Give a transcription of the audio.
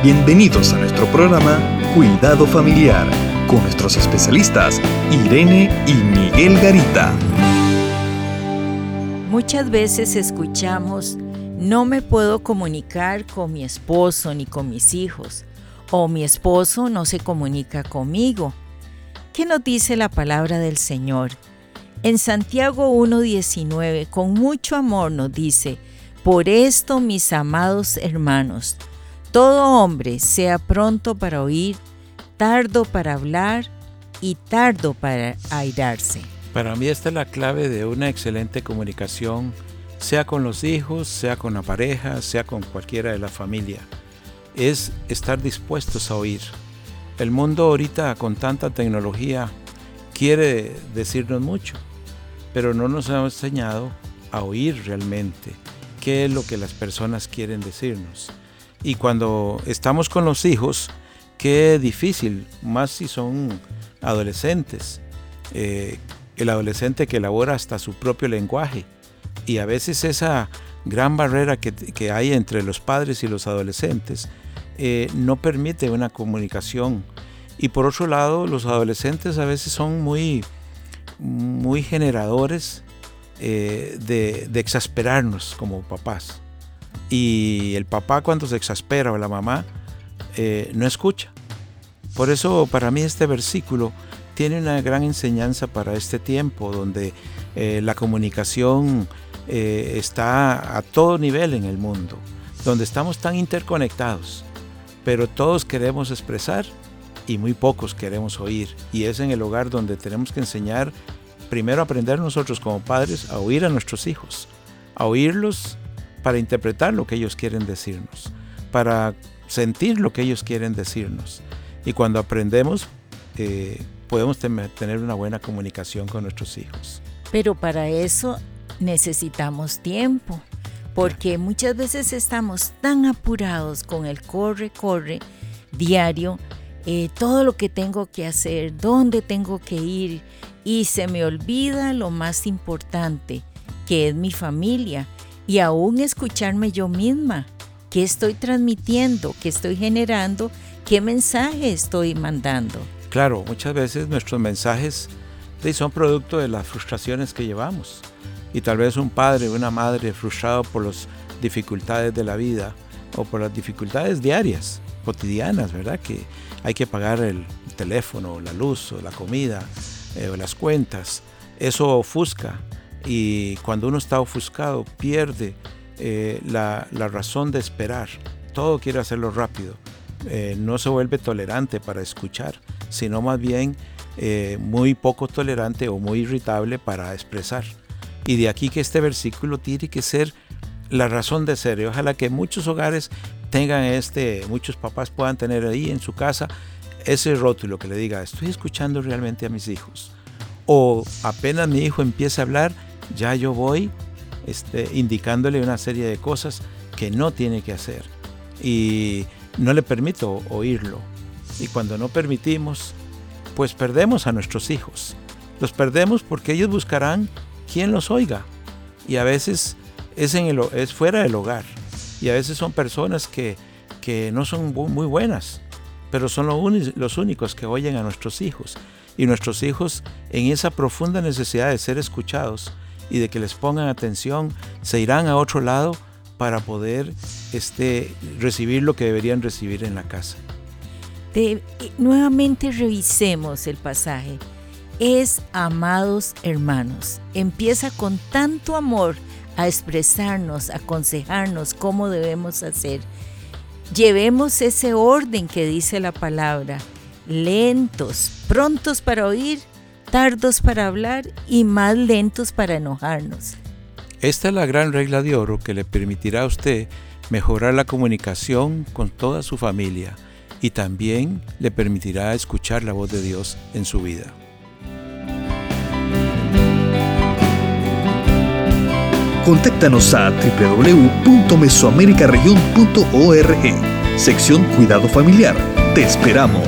Bienvenidos a nuestro programa Cuidado Familiar con nuestros especialistas Irene y Miguel Garita. Muchas veces escuchamos, no me puedo comunicar con mi esposo ni con mis hijos, o mi esposo no se comunica conmigo. ¿Qué nos dice la palabra del Señor? En Santiago 1.19, con mucho amor nos dice, por esto mis amados hermanos, todo hombre sea pronto para oír, tardo para hablar y tardo para airarse. Para mí esta es la clave de una excelente comunicación, sea con los hijos, sea con la pareja, sea con cualquiera de la familia. Es estar dispuestos a oír. El mundo ahorita con tanta tecnología quiere decirnos mucho, pero no nos ha enseñado a oír realmente qué es lo que las personas quieren decirnos. Y cuando estamos con los hijos, qué difícil, más si son adolescentes. Eh, el adolescente que elabora hasta su propio lenguaje. Y a veces esa gran barrera que, hay entre los padres y los adolescentes eh, no permite una comunicación. Y por otro lado, los adolescentes a veces son muy, muy generadores eh, de, de exasperarnos como papás. Y el papá cuando se exaspera o la mamá eh, no escucha. Por eso para mí este versículo tiene una gran enseñanza para este tiempo donde eh, la comunicación eh, está a todo nivel en el mundo, donde estamos tan interconectados, pero todos queremos expresar y muy pocos queremos oír. Y es en el hogar donde tenemos que enseñar, primero aprender nosotros como padres a oír a nuestros hijos, a oírlos para interpretar lo que ellos quieren decirnos, para sentir lo que ellos quieren decirnos. Y cuando aprendemos, eh, podemos tener una buena comunicación con nuestros hijos. Pero para eso necesitamos tiempo, porque muchas veces estamos tan apurados con el corre, corre diario, eh, todo lo que tengo que hacer, dónde tengo que ir, y se me olvida lo más importante, que es mi familia y aún escucharme yo misma. ¿Qué estoy transmitiendo? ¿Qué estoy generando? ¿Qué mensaje estoy mandando? Claro, muchas veces nuestros mensajes son producto de las frustraciones que llevamos. Y tal vez un padre o una madre frustrado por las dificultades de la vida o por las dificultades diarias, cotidianas, ¿verdad? Que hay que pagar el teléfono, la luz o la comida eh, o las cuentas. Eso ofusca y cuando uno está ofuscado pierde eh, la, razón de esperar. Todo quiere hacerlo rápido. Eh, no se vuelve tolerante para escuchar, sino más bien eh, muy poco tolerante o muy irritable para expresar. Y de aquí que este versículo tiene que ser la razón de ser. Y ojalá que muchos hogares tengan este, muchos papás puedan tener ahí en su casa ese rótulo que le diga, estoy escuchando realmente a mis hijos. O apenas mi hijo empiece a hablar, ya yo voy este, indicándole una serie de cosas que no tiene que hacer y no le permito oírlo. Y cuando no permitimos, pues perdemos a nuestros hijos. Los perdemos porque ellos buscarán quien los oiga. Y a veces es, en el, es fuera del hogar. Y a veces son personas que, que no son muy buenas, pero son los únicos que oyen a nuestros hijos. Y nuestros hijos en esa profunda necesidad de ser escuchados, y de que les pongan atención, se irán a otro lado para poder este, recibir lo que deberían recibir en la casa. nuevamente revisemos el pasaje. Es amados hermanos. Empieza con tanto amor a expresarnos, a aconsejarnos cómo debemos hacer. Llevemos ese orden que dice la palabra, lentos, prontos para oír, tardos para hablar y más lentos para enojarnos. Esta es la gran regla de oro que le permitirá a usted mejorar la comunicación con toda su familia y también le permitirá escuchar la voz de Dios en su vida. Contáctanos a www.mesoamericaregion.org, sección Cuidado Familiar. Te esperamos.